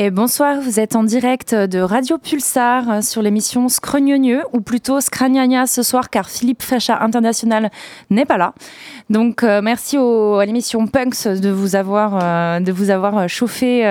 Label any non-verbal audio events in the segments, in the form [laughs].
Et bonsoir, vous êtes en direct de Radio Pulsar euh, sur l'émission Scrognonieux, ou plutôt Scragnagna ce soir, car Philippe Facha International n'est pas là. Donc euh, merci à l'émission Punks de vous avoir, euh, de vous avoir chauffé,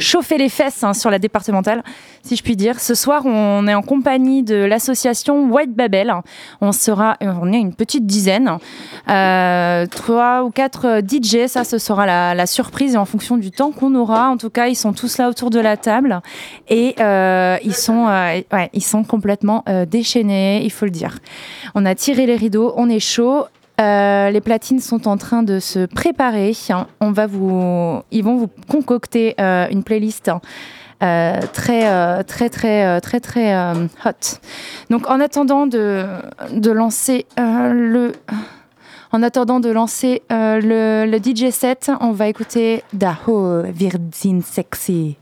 chauffé les fesses hein, sur la départementale, si je puis dire. Ce soir, on est en compagnie de l'association White Babel. On sera, on une petite dizaine, trois ou quatre DJ. Ça, ce sera la, la surprise et en fonction du temps qu'on aura. En tout cas, ils sont tous autour de la table et euh, ils, sont, euh, ils sont complètement euh, déchaînés, il faut le dire. On a tiré les rideaux, on est chaud. les platines sont en train de se préparer. On va vous, ils vont vous concocter une playlist très, très, très, très, très hot. Donc, en attendant de, de lancer le. En attendant de lancer le, le, DJ set, on va écouter Daho Virgin Sexy.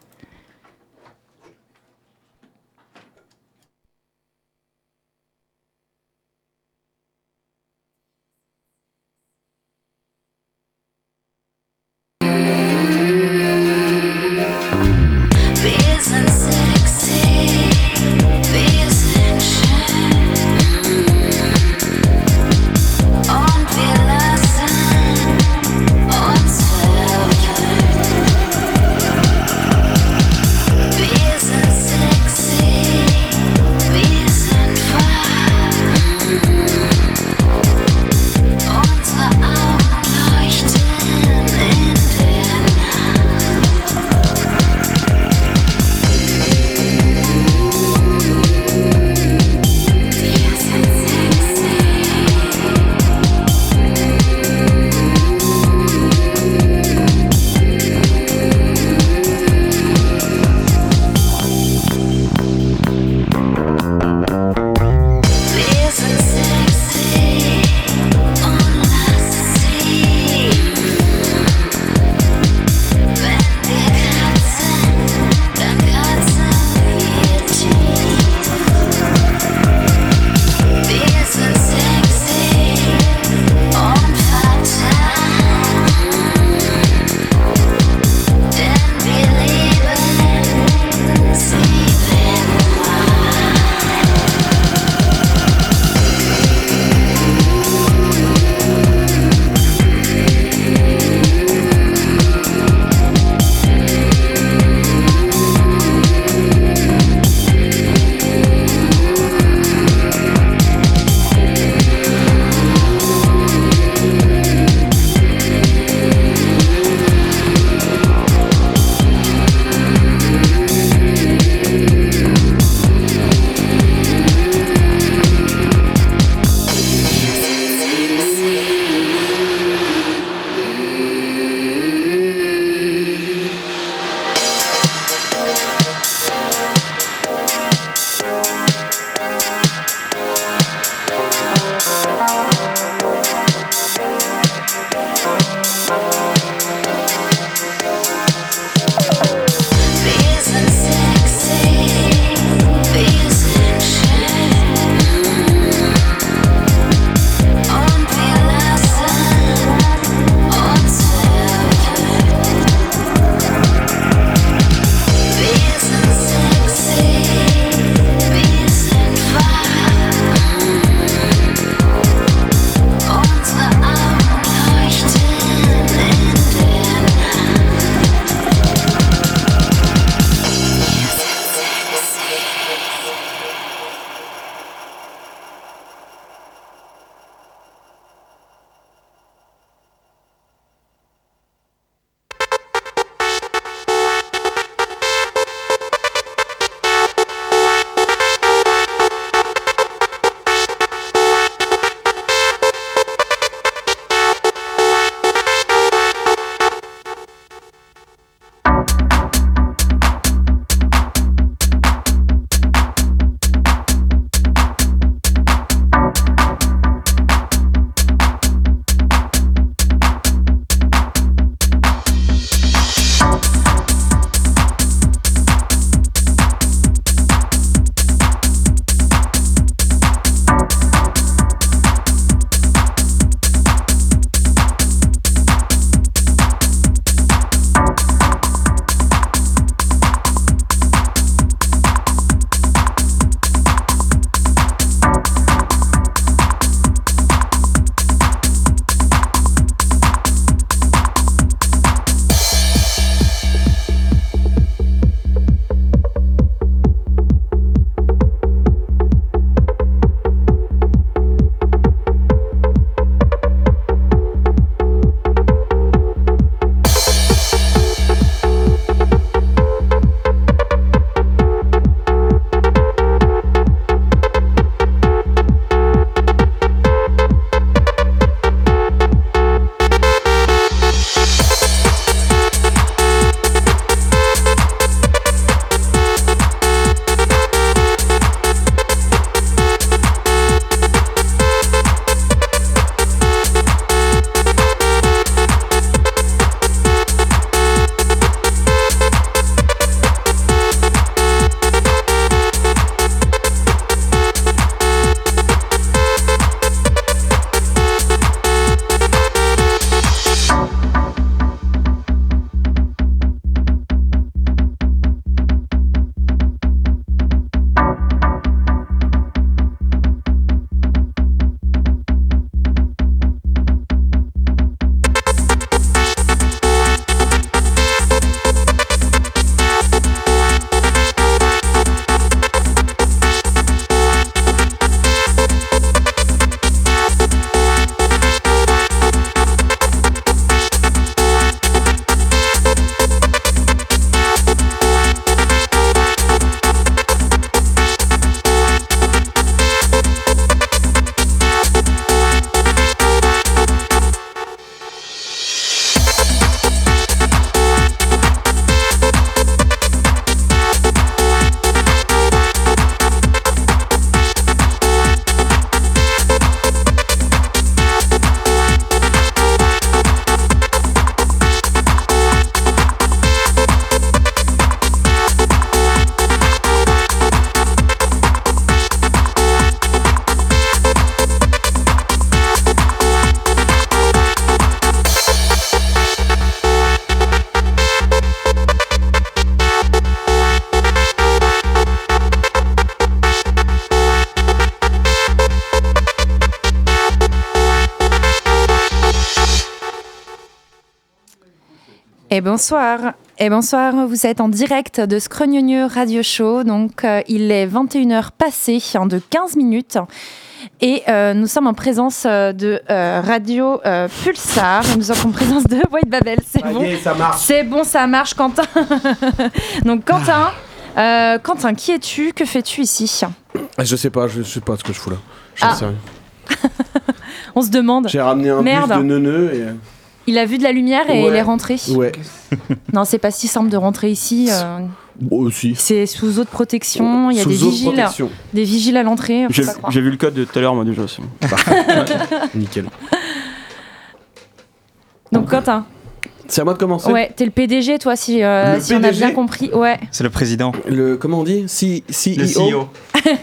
Et bonsoir. Et bonsoir, vous êtes en direct de Scrognonieux Radio Show. Donc, euh, il est 21h passé de 15 minutes. Et euh, nous sommes en présence euh, de Radio Pulsar. Nous sommes en présence de [laughs] White Babel. C'est bon. est, ça marche. C'est bon, ça marche, Quentin. [laughs] Donc, Quentin, euh, Quentin, qui es-tu? Que fais-tu ici? Ah, Je sais pas, je sais pas ce que je fous là. Je Ah. sais rien. [laughs] On se demande. J'ai ramené un Merde. bus de neuneux et. Il a vu de la lumière et Ouais. il est rentré. Ouais. [laughs] Non, c'est pas si simple de rentrer ici. euh, aussi. c'est sous eau de protection. Il y a Sous des vigiles, protection. des vigiles à l'entrée. J'ai vu le code de tout à l'heure, moi déjà. bon. [laughs] Nickel. Donc, Quentin, C'est à moi de commencer. ouais, t'es le PDG, toi, si, euh, Le si on a PDG? bien compris. Ouais. C'est le président. Le comment on dit? C- CEO. Le CEO. [laughs]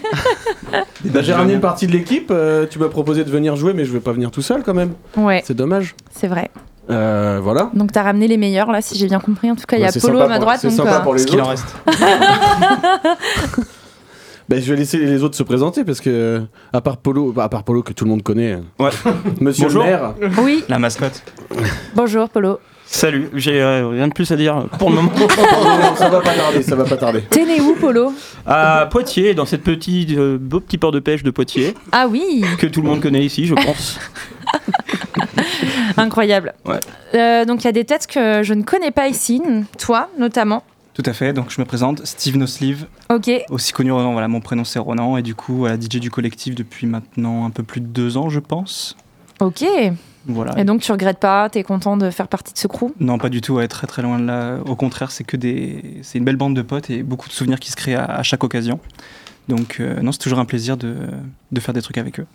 Bah, J'ai ramené une partie de l'équipe. euh, tu m'as proposé de venir jouer, mais je vais pas venir tout seul quand même. Ouais, C'est dommage. c'est vrai. Euh, voilà. Donc t'as ramené les meilleurs là, si j'ai bien compris. En tout cas, il y a c'est Polo à ma droite. C'est Donc, sympa euh, pour les Ce qu'il en autres. reste. [laughs] Bah, je vais laisser les autres se présenter parce que à part Polo, bah, à part Polo que tout le monde connaît. Ouais. Monsieur Bonjour. le maire. Oui, La mascotte. bonjour Polo. Salut, j'ai euh, rien de plus à dire pour le moment. [laughs] Non, ça va pas tarder, ça va pas tarder. T'es né où Polo? À Poitiers, dans cette petite euh, beau petit port de pêche de Poitiers, Ah oui, que tout le monde connaît ici, je pense. [laughs] incroyable. Ouais. Euh, donc il y a des têtes que je ne connais pas ici, toi notamment. Tout à fait. Donc je me présente, Steve No Sleeve, Ok, aussi connu Ronan. Voilà, mon prénom c'est Ronan et du coup voilà, DJ du collectif depuis maintenant un peu plus de deux ans, je pense. ok. Voilà. Et donc tu regrettes pas, t'es content de faire partie de ce crew? Non, pas du tout. Ouais, très très loin de là. Au contraire, c'est que des, c'est une belle bande de potes et beaucoup de souvenirs qui se créent à, à chaque occasion. Donc euh, non, c'est toujours un plaisir de, de faire des trucs avec eux.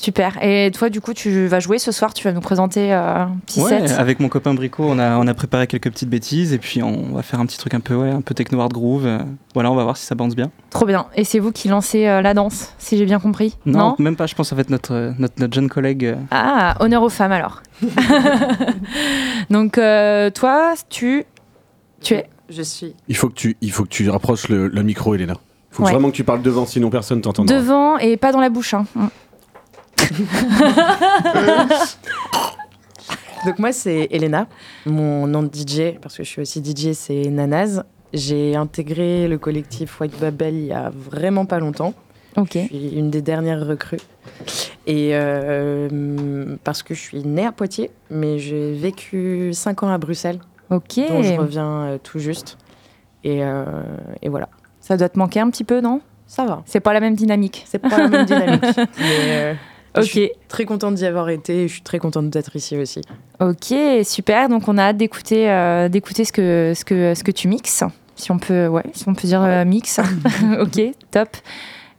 Super. Et toi, du coup, tu vas jouer ce soir, tu vas nous présenter euh, un petit Ouais, set. avec mon copain Brico, on a, on a préparé quelques petites bêtises et puis on va faire un petit truc un peu, ouais, un peu techno hard groove. Voilà, on va voir si ça bounce bien. Trop bien. Et c'est vous qui lancez euh, la danse, si j'ai bien compris Non, même pas, je pense que ça va être notre, notre, notre jeune collègue. euh, Ah, honneur aux femmes alors. [laughs] Donc, euh, toi, tu. Tu es. Je suis. Il faut que tu, il faut que tu rapproches le, le micro, Elena. Il faut Ouais. vraiment que tu parles devant, sinon personne t'entendra. Devant et pas dans la bouche. hein. [laughs] Donc moi c'est Elena. Mon nom de DJ, parce que je suis aussi DJ, c'est Nanaz. J'ai intégré le collectif White Babel il y a vraiment pas longtemps. Ok. Je suis une des dernières recrues. Et euh, parce que je suis née à Poitiers, mais j'ai vécu 5 ans à Bruxelles, Ok. dont je reviens euh, tout juste. Et, euh, et voilà, Ça doit te manquer un petit peu, non? Ça va. C'est pas la même dynamique. C'est pas la même dynamique. [laughs] mais, euh, Je Ok. suis très contente d'y avoir été et je suis très contente d'être ici aussi. Ok, super. Donc, on a hâte d'écouter, euh, d'écouter ce que, ce que, ce que tu mixes. Si on peut, ouais, si on peut dire euh, mix. [laughs] [laughs] ok, top.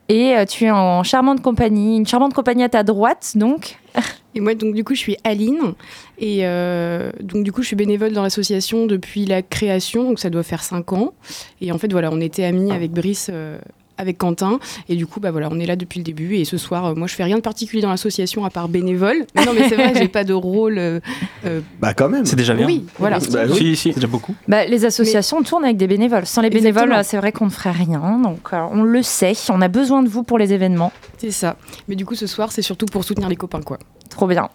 Et euh, tu es en charmante compagnie, une charmante compagnie à ta droite, donc. [laughs] Et moi, donc, du coup, je suis Aline. Et euh, donc, du coup, je suis bénévole dans l'association depuis la création. Donc, ça doit faire cinq ans. Et en fait, voilà, on était amis avec Brice, euh, avec Quentin. Et du coup, bah, voilà, on est là depuis le début. Et ce soir, euh, moi, je fais rien de particulier dans l'association à part bénévole. Mais non, mais c'est vrai, [laughs] j'ai pas de rôle. euh, euh, Bah quand même. C'est déjà bien. oui, voilà. Bah oui. Si, si. C'est déjà beaucoup. Bah, les associations tournent avec des bénévoles. Sans les bénévoles, c'est vrai qu'on ne ferait rien. Donc, euh, on le sait. On a besoin de vous pour les événements. C'est ça. Mais du coup, ce soir, c'est surtout pour soutenir les copains, quoi. Trop bien.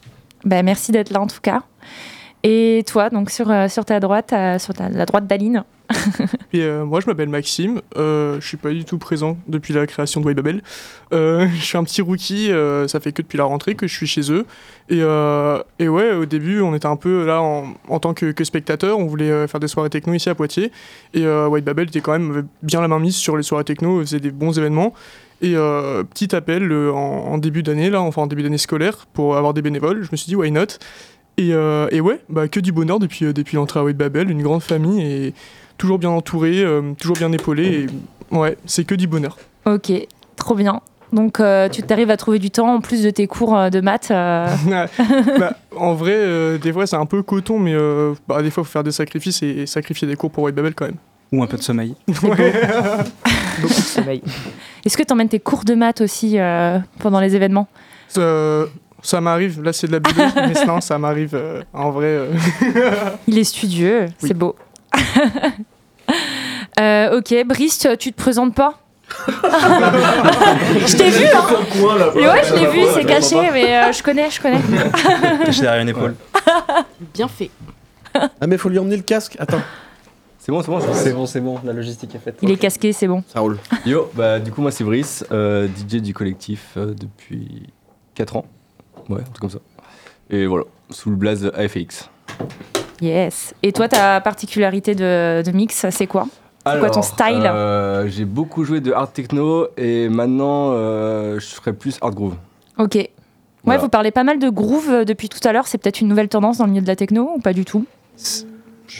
Bah, merci d'être là en tout cas. Et toi, donc sur, euh, sur ta droite, euh, sur ta- la droite d'Aline. [laughs] Et euh, moi, je m'appelle Maxime. Euh, je suis pas du tout présent depuis la création de Babel. Euh, [laughs] je suis un petit rookie. euh, ça fait que depuis la rentrée que je suis chez eux. Et, euh, et ouais, au début, on était un peu là en, en tant que, que spectateur. On voulait faire des soirées techno ici à Poitiers. Et euh, White Babel était quand même bien la main mise sur les soirées techno. faisait des bons événements. Et petit appel en, début d'année, là, enfin en début d'année scolaire, pour avoir des bénévoles. Je me suis dit, why not? Et, et ouais, bah, que du bonheur depuis, depuis l'entrée à White Babel, une grande famille et toujours bien entouré, euh, toujours bien épaulé. Et ouais, c'est que du bonheur. Ok, trop bien. Donc, euh, tu t'arrives à trouver du temps en plus de tes cours euh, de maths. euh, [laughs] [laughs] Bah, en vrai, euh, des fois c'est un peu coton, mais euh, bah, des fois il faut faire des sacrifices et, et sacrifier des cours pour White Babel quand même. Ou un peu de sommeil. [laughs] Ouais. Beaucoup de sommeil. Est-ce que tu emmènes tes cours de maths aussi euh, pendant les événements? Euh, ça m'arrive, là c'est de la biologie, mais sinon ça m'arrive euh, en vrai. euh, Il est studieux, Oui. c'est beau. [laughs] Euh, ok, Brice, tu te présentes pas [laughs] Je t'ai vu, hein Et Ouais, je l'ai vu, c'est caché, mais euh, je connais, je connais. [laughs] Caché derrière une épaule. Bien fait. Ah, mais faut lui emmener le casque. Attends. C'est bon, c'est bon, C'est bon, c'est bon, la logistique est faite. Il est casqué, c'est bon. Ça roule. Yo, bah du coup moi c'est Brice, euh, DJ du collectif euh, depuis 4 ans. Ouais, un truc comme ça. Et voilà, sous le blaze AFX. Yes. Et toi, ta particularité de, de mix, c'est quoi? C'est quoi ton style? euh, J'ai beaucoup joué de hard techno et maintenant euh, je ferai plus hard groove. Ok. Ouais, Voilà. vous parlez pas mal de groove euh, depuis tout à l'heure. C'est peut-être une nouvelle tendance dans le milieu de la techno ou pas du tout?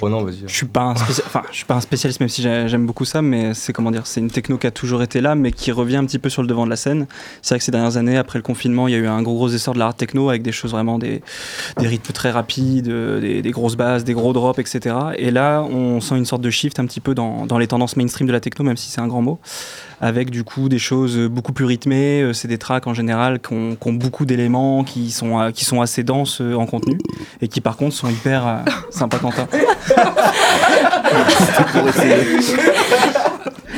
Oh non, vas-y. Je suis pas un spécial- enfin, je suis pas un spécialiste même si j'ai- j'aime beaucoup ça, mais c'est comment dire, c'est une techno qui a toujours été là, mais qui revient un petit peu sur le devant de la scène. C'est vrai que ces dernières années, après le confinement, il y a eu un gros gros essor de la hard techno avec des choses vraiment des, des rythmes très rapides, des, des grosses basses, des gros drops, etc. Et là, on sent une sorte de shift un petit peu dans, dans les tendances mainstream de la techno, même si c'est un grand mot, avec du coup des choses beaucoup plus rythmées. Euh, C'est des tracks en général qui ont, qui ont beaucoup d'éléments, qui sont euh, qui sont assez denses euh, en contenu et qui par contre sont hyper euh, sympa Quentin. [laughs]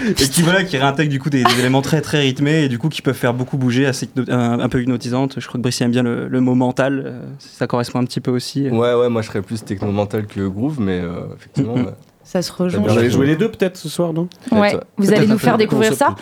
et qui voilà qui réintègre du coup des, des éléments très très rythmés et du coup qui peuvent faire beaucoup bouger assez un, un peu hypnotisantes je crois que Brice aime bien le, le mot mental euh, ça correspond un petit peu aussi Ouais, ouais, moi je serais plus techno mental que groove, mais euh, effectivement. [laughs] Ça se rejoint. Vous allez jouer les deux peut-être ce soir, non Ouais. Vous allez nous faire découvrir ça.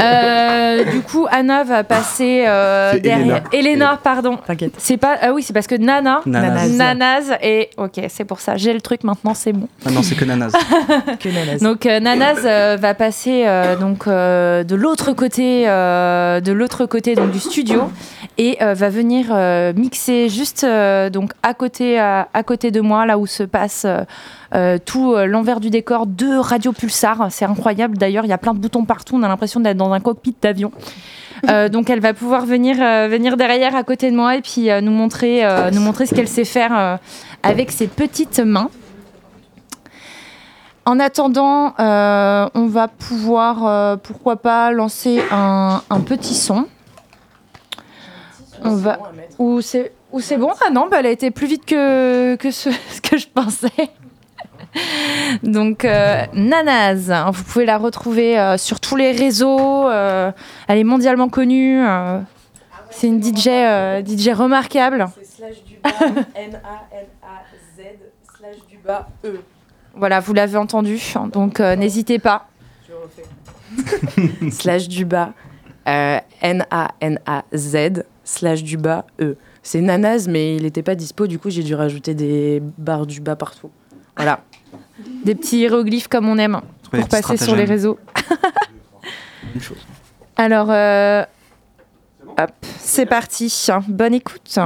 Euh, du coup, Anna va passer euh, C'est derrière. Elena, pardon. T'inquiète. C'est pas. Ah oui, c'est parce que Nana. Nanaz. Nanaz et ok, c'est pour ça. J'ai le truc maintenant, c'est bon. ah non c'est que Nanaz [laughs] Que Nanas. Donc euh, Nanaz euh, va passer euh, donc euh, de l'autre côté, euh, de l'autre côté donc du studio et euh, va venir euh, mixer juste euh, donc à côté, à, à côté de moi, là où se passe tout euh, l'envers du décor de Radio Pulsar. C'est incroyable. D'ailleurs, il y a plein de boutons partout. On a l'impression d'être dans un cockpit d'avion. Euh, [laughs] donc elle va pouvoir venir, euh, venir derrière à côté de moi et puis euh, nous, montrer, euh, nous montrer ce qu'elle sait faire euh, avec ses petites mains. En attendant, euh, on va pouvoir, euh, pourquoi pas, lancer un, un petit son. On va. Ou c'est ou c'est bon? Ah non, bah, elle a été plus vite que, que ce [laughs] que je pensais. [laughs] Donc, euh, Nanaz, hein, vous pouvez la retrouver euh, sur tous les réseaux. euh, elle est mondialement connue. euh, c'est une DJ, euh, DJ remarquable. C'est slash du bas, N-A-N-A-Z, slash du bas, E. Voilà, vous l'avez entendu. Donc, euh, n'hésitez pas. Je refais. [laughs] slash du bas, euh, N-A-N-A-Z, slash du bas, E. C'est Nanaz, mais il n'était pas dispo, du coup j'ai dû rajouter des barres du bas partout. Voilà. Des petits hiéroglyphes comme on aime Trouver pour passer sur les réseaux. [laughs] Alors, euh, hop, c'est parti. Bonne écoute.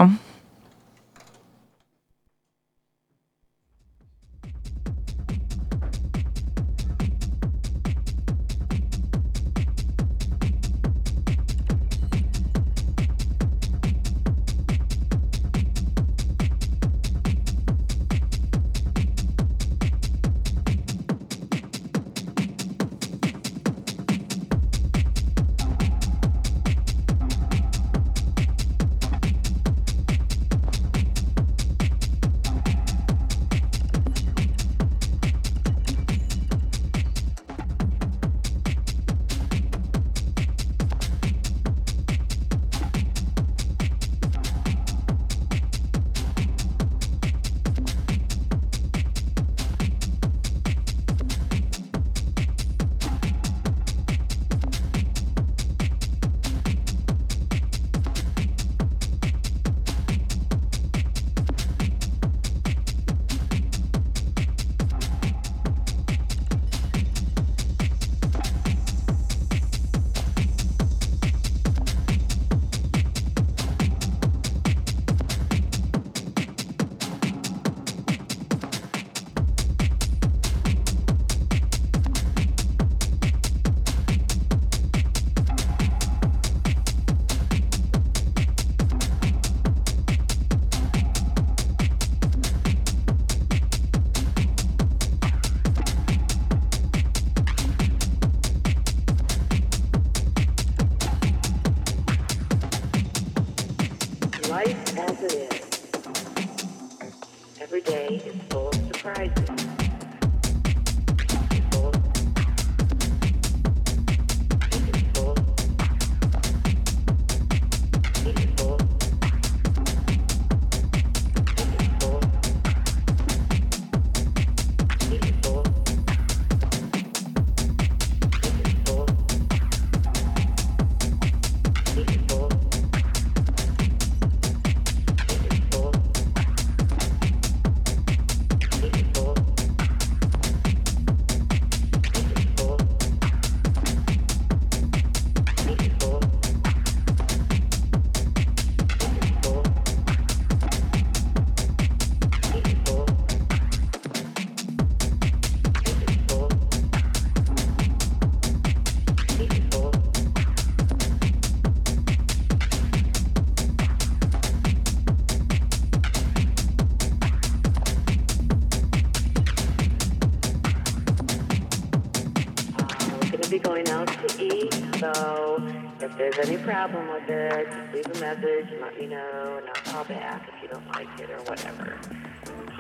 Problem with it, just leave a message and let me know, and I'll call back if you don't like it or whatever.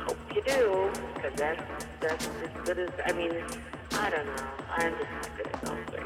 Hope you do, because that's, that's as good as, I mean, I don't know. I'm just not good at those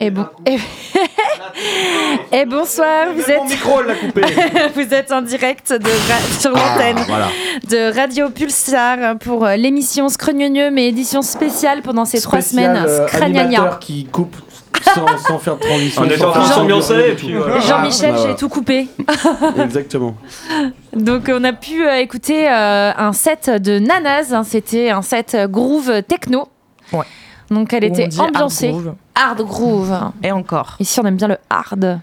Et, bon... et... [laughs] bonsoir, vous êtes... micro, l'a coupé. [laughs] vous êtes en direct de ra- sur Ah, l'antenne voilà. de Radio Pulsar pour euh, l'émission Scrogneux, mais édition spéciale pendant ces trois semaines. euh, animateur qui coupe sans, sans faire de transition. On sans en train de s'ambiancer. Jean-Michel, Ah, j'ai tout coupé. [laughs] Exactement. Donc on a pu euh, écouter euh, un set de Nanaz, hein, c'était un set euh, groove techno. Ouais. Donc elle était dit hard ambiancée. groove. Hard groove. Et encore. Ici on aime bien le hard.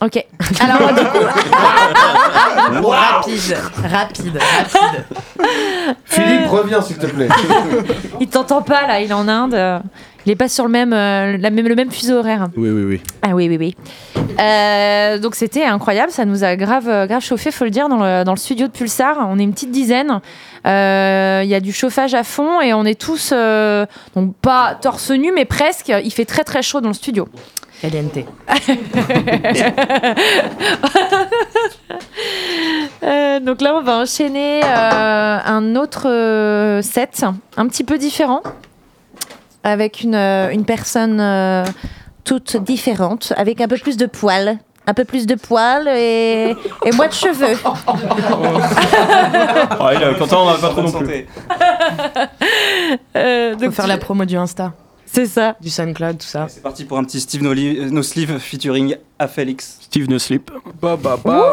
Ok. [laughs] Alors du coup, [laughs] Rapide, rapide, rapide. Philippe, reviens s'il te plaît. [laughs] il t'entend pas là, il est en Inde. Il est pas sur le même, euh, la même, le même fuseau horaire. Oui, oui, oui. Ah oui, oui, oui. Euh, donc c'était incroyable, ça nous a grave, euh, grave chauffé, faut le dire, dans le, dans le studio de Pulsar. On est une petite dizaine. Euh, Il y a du chauffage à fond et on est tous, euh, donc pas torse nu, mais presque. Il fait très très chaud dans le studio. Caliente. [laughs] Euh, donc là, on va enchaîner euh, un autre set, un petit peu différent, avec une, euh, une personne euh, toute différente, avec un peu plus de poils. Un peu plus de poils et, et moins de cheveux. [laughs] Ah, il est content, on va pas trop non plus. [laughs] Euh, Faut faire tu- la promo du Insta, C'est ça. du SoundCloud, tout ça. C'est parti pour un petit Steve No, Li- no Sleeve featuring Afelix. Steve No Sleep. Bah, bah, bah.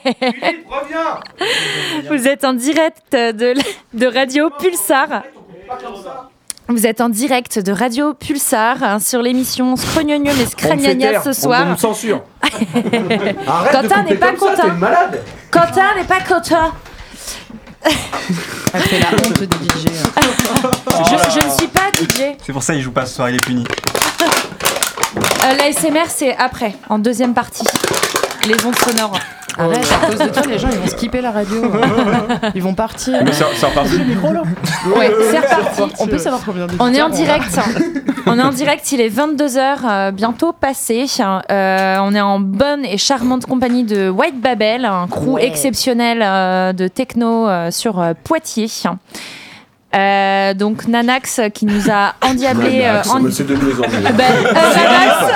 Philippe, reviens Vous êtes en direct de, de Radio Pulsar. Vous êtes en direct de Radio Pulsar hein, sur l'émission On fait Scragnagna taire, ce On soir. me censure. [laughs] Arrête de Quentin n'est pas content. Quentin n'est pas content. Fait la honte DJ. [laughs] Je, je ne suis pas DJ. C'est pour ça qu'il joue pas ce soir, il est puni. Euh, L'ASMR, c'est après, en deuxième partie. Les ondes sonores. Arrête, à cause de toi, les gens ils vont skipper la radio. [laughs] Ils vont partir. Mais c'est c'est reparti le micro là Ouais, c'est reparti. On peut savoir combien de On est en direct. [laughs] On est en direct, il est 22h, bientôt passé. Euh, on est en bonne et charmante compagnie de White Babel, un crew Ouais. exceptionnel euh, de techno euh, sur euh, Poitiers. Euh, donc Nanax euh, qui nous a [laughs] endiablé. Nanax, euh, en- mais c'est de mieux en mieux. Ben, euh, Nanax,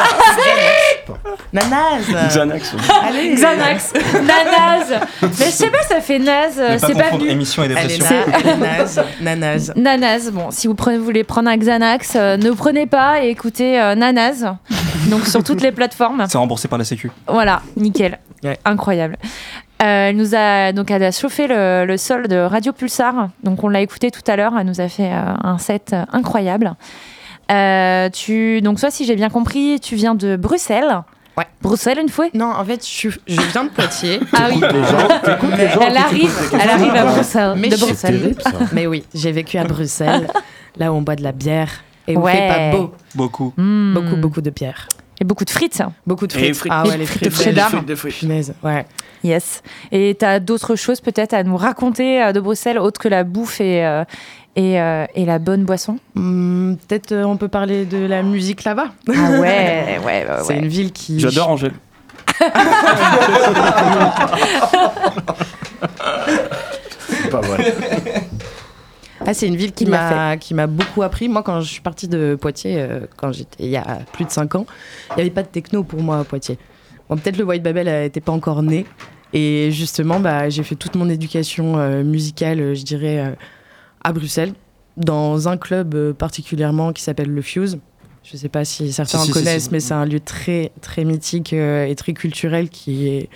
Nanaz Xanax. Allez Xanax, Nanaz. Mais je sais pas, ça fait naze. pas C'est pas confondre venu. émission et dépression. na- elle est naze. Nanaz. Nanaz, bon, si vous prenez, voulez prendre un Xanax, euh, ne prenez pas et écoutez euh, Nanaz. Donc sur toutes les plateformes. C'est remboursé par la Sécu. Voilà, nickel. Ouais. Incroyable. Euh, elle nous a donc elle a chauffé le, le sol de Radio Pulsar. Donc on l'a écouté tout à l'heure. Elle nous a fait euh, un set incroyable. Euh, tu donc toi, si j'ai bien compris, tu viens de Bruxelles. Ouais. Bruxelles une fois. Non, en fait, je, viens de Poitiers. [laughs] Ah oui. Les gens, les gens. Elle arrive, elle arrive à Bruxelles. Mais de je suis Bruxelles. terrible, ça. Mais oui, j'ai vécu à Bruxelles, là où on boit de la bière et où Ouais. il fait pas beau. Beaucoup. Hmm. Beaucoup, beaucoup de bière. Et beaucoup de frites. Beaucoup de Et les frites. frites. Ah ouais, les frites. de cheddar. frites, des frites. Ouais. Yes. Et tu as d'autres choses peut-être à nous raconter euh, de Bruxelles, autre que la bouffe et, euh, et, euh, et la bonne boisson? Hmm, Peut-être euh, on peut parler de la musique là-bas. Ah ouais, [laughs] ouais, ouais. C'est une ville qui. J'adore Angèle. C'est [laughs] pas vrai. Ah, c'est une ville qui m'a qui m'a beaucoup appris. Moi, quand je suis partie de Poitiers, euh, quand j'étais il y a plus de 5 ans, il n'y avait pas de techno pour moi à Poitiers. Bon, peut-être le White Babel n'était pas encore né. Et justement, bah, j'ai fait toute mon éducation euh, musicale, euh, je dirais, euh, à Bruxelles, dans un club particulièrement qui s'appelle le Fuse. Je ne sais pas si certains Si, si, connaissent, si. mais c'est un lieu très, très mythique euh, et très culturel qui, est,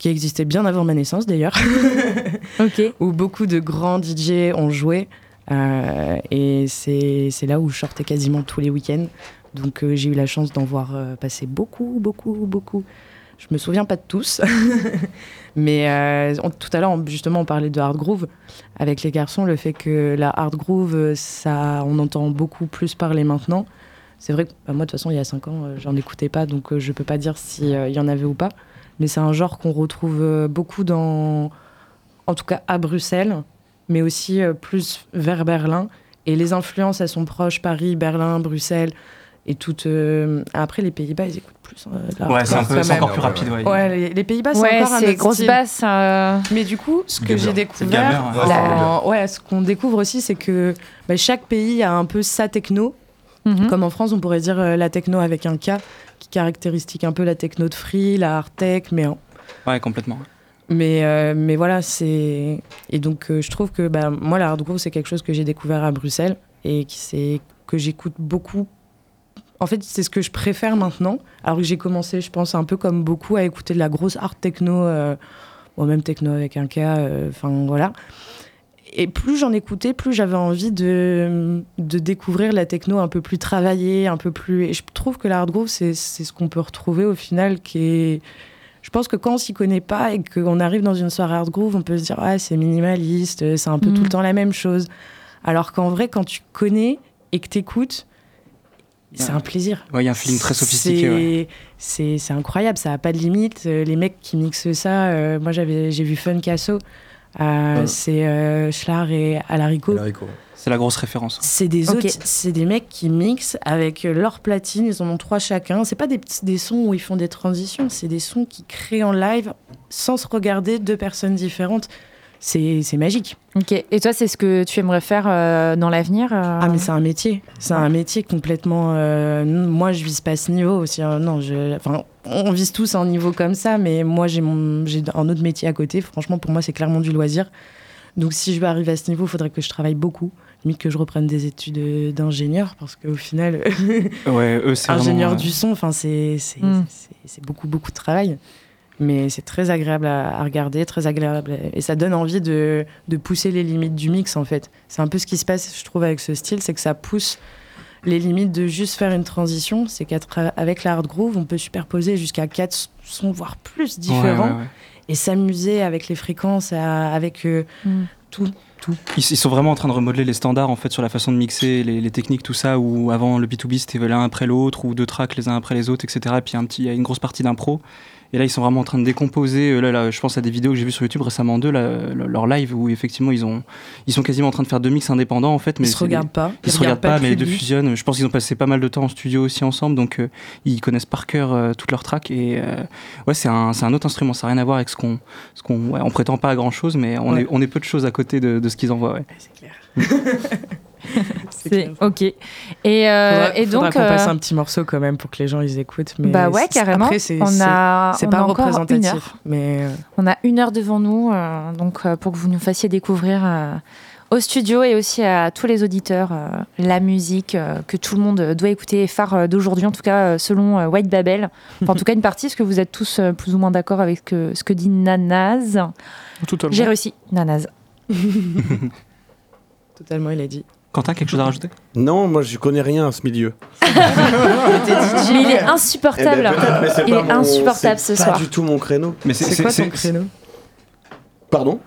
qui existait bien avant ma naissance d'ailleurs [laughs] [laughs] où beaucoup de grands DJ ont joué. Euh, et c'est c'est là où je sortais quasiment tous les week-ends. Donc euh, j'ai eu la chance d'en voir euh, passer beaucoup, beaucoup, beaucoup. Je me souviens pas de tous. [laughs] Mais on- tout à l'heure, justement, on parlait de hard groove avec les garçons. Le fait que la hard groove, ça, on entend beaucoup plus parler maintenant. C'est vrai que bah, moi, de toute façon, il y a 5 ans, j'en écoutais pas, donc je peux pas dire s'il y en avait ou pas. Mais c'est un genre qu'on retrouve euh, beaucoup dans, en tout cas à Bruxelles, mais aussi euh, plus vers Berlin. Et les influences, elles sont proches, Paris, Berlin, Bruxelles. Et toutes. euh, Après, les Pays-Bas, ils écoutent plus. euh, de la Ouais, c'est même. encore plus rapide. Ouais. Ouais, les, les Pays-Bas, c'est Ouais, encore un grosse basse. euh, Mais du coup, ce que j'ai C'est découvert, gamer, ouais. en- ouais, ce qu'on découvre aussi, c'est que bah, chaque pays a un peu sa techno. mhm. Comme en France, on pourrait dire euh, la techno avec un K, caractéristique un peu la techno de free, la hard tech, mais en- Ouais, complètement. mais, euh, mais voilà, c'est. Et donc, euh, je trouve que bah, moi, la hard groove, c'est quelque chose que j'ai découvert à Bruxelles et qui que j'écoute beaucoup. En fait, c'est ce que je préfère maintenant. Alors que j'ai commencé, je pense, un peu comme beaucoup, à écouter de la grosse hard techno, euh, bon, même techno avec un K, euh, enfin voilà. Et plus j'en écoutais, plus j'avais envie de, de découvrir la techno un peu plus travaillée, un peu plus. Et je trouve que la hard groove, c'est c'est ce qu'on peut retrouver au final, qui est. Je pense que quand on s'y connaît pas et qu'on arrive dans une soirée hard groove, on peut se dire ah c'est minimaliste, c'est un peu tout le temps la même chose. Alors qu'en vrai, quand tu connais et que t'écoutes, c'est un plaisir. Ouais, il y a un feeling très sophistiqué. C'est ouais. incroyable, ça a pas de limite. Euh, Les mecs qui mixent ça, euh, moi j'avais j'ai vu Fun Casso, euh, Ouais. c'est euh, Schlar et Alarico. Alarico. C'est la grosse référence. C'est des Ok. autres, c'est des mecs qui mixent avec euh, leur platine, ils en ont trois chacun. C'est pas des, des sons où ils font des transitions, c'est des sons qui créent en live sans se regarder deux personnes différentes. C'est c'est magique. Ok. Et toi, c'est ce que tu aimerais faire euh, dans l'avenir euh Ah mais c'est un métier, c'est un métier complètement. euh, moi je vise pas ce niveau aussi. hein. non, je, enfin on vise tous un niveau comme ça, mais moi j'ai mon un autre métier à côté. Franchement pour moi c'est clairement du loisir. Donc si je veux arriver à ce niveau, il faudrait que je travaille beaucoup, limite que je reprenne des études d'ingénieur parce qu'au final Ouais, eux, [laughs] ingénieur vraiment, du son, enfin c'est Mm. c'est- c'est beaucoup beaucoup de travail. Mais c'est très agréable à, à regarder, très agréable, et ça donne envie de, de pousser les limites du mix en fait. C'est un peu ce qui se passe, je trouve, avec ce style, c'est que ça pousse les limites de juste faire une transition. C'est qu'avec la hard groove, on peut superposer jusqu'à quatre sons, voire plus différents, Ouais, ouais, ouais. et s'amuser avec les fréquences, à- avec euh, Mm. tout. tout. Ils, ils sont vraiment en train de remodeler les standards en fait sur la façon de mixer les, les techniques tout ça où avant le B2B c'était l'un après l'autre ou deux tracks les uns après les autres etc et puis un petit il y a une grosse partie d'impro et là ils sont vraiment en train de décomposer Euh, là, là, je pense à des vidéos que j'ai vues sur YouTube récemment d'eux leur live où effectivement ils ont ils sont quasiment en train de faire deux mix indépendants en fait mais Ils se regardent pas. ils se regardent pas, mais les deux public. fusionnent. Je pense qu'ils ont passé pas mal de temps en studio aussi ensemble, donc euh, ils connaissent par cœur euh, toutes leurs tracks. Et ouais, c'est un, un autre instrument. Ça n'a rien à voir avec ce qu'on, ce qu'on, ouais, on prétend pas à grand chose, mais on, Ouais. est, on est peu de choses à côté de, de ce qu'ils envoient. Ouais. C'est clair. [laughs] [laughs] C'est ok. Et, euh, Faudra- et faudra donc, qu'on passe euh, un petit morceau quand même pour que les gens ils écoutent. Mais bah ouais, carrément. Après, c'est on c'est- a, c'est on pas a représentatif. heure. Mais euh, On a une heure devant nous, euh, donc euh, pour que vous nous fassiez découvrir euh, au studio et aussi à tous les auditeurs euh, la musique euh, que tout le monde doit écouter, phare euh, d'aujourd'hui, en tout cas euh, selon euh, White Babel. Enfin, en tout cas, une partie, est-ce que vous êtes tous euh, plus ou moins d'accord avec ce que, ce que dit Nanaz. J'ai réussi, Nanaz. [laughs] totalement, il a dit. Quentin, quelque chose à rajouter? Non, moi je connais rien à ce milieu. Mais il est Eh insupportable. ben, mais c'est il pas est mon- insupportable c'est ce pas soir. du tout mon créneau. Mais C'est quoi ton créneau? Pardon?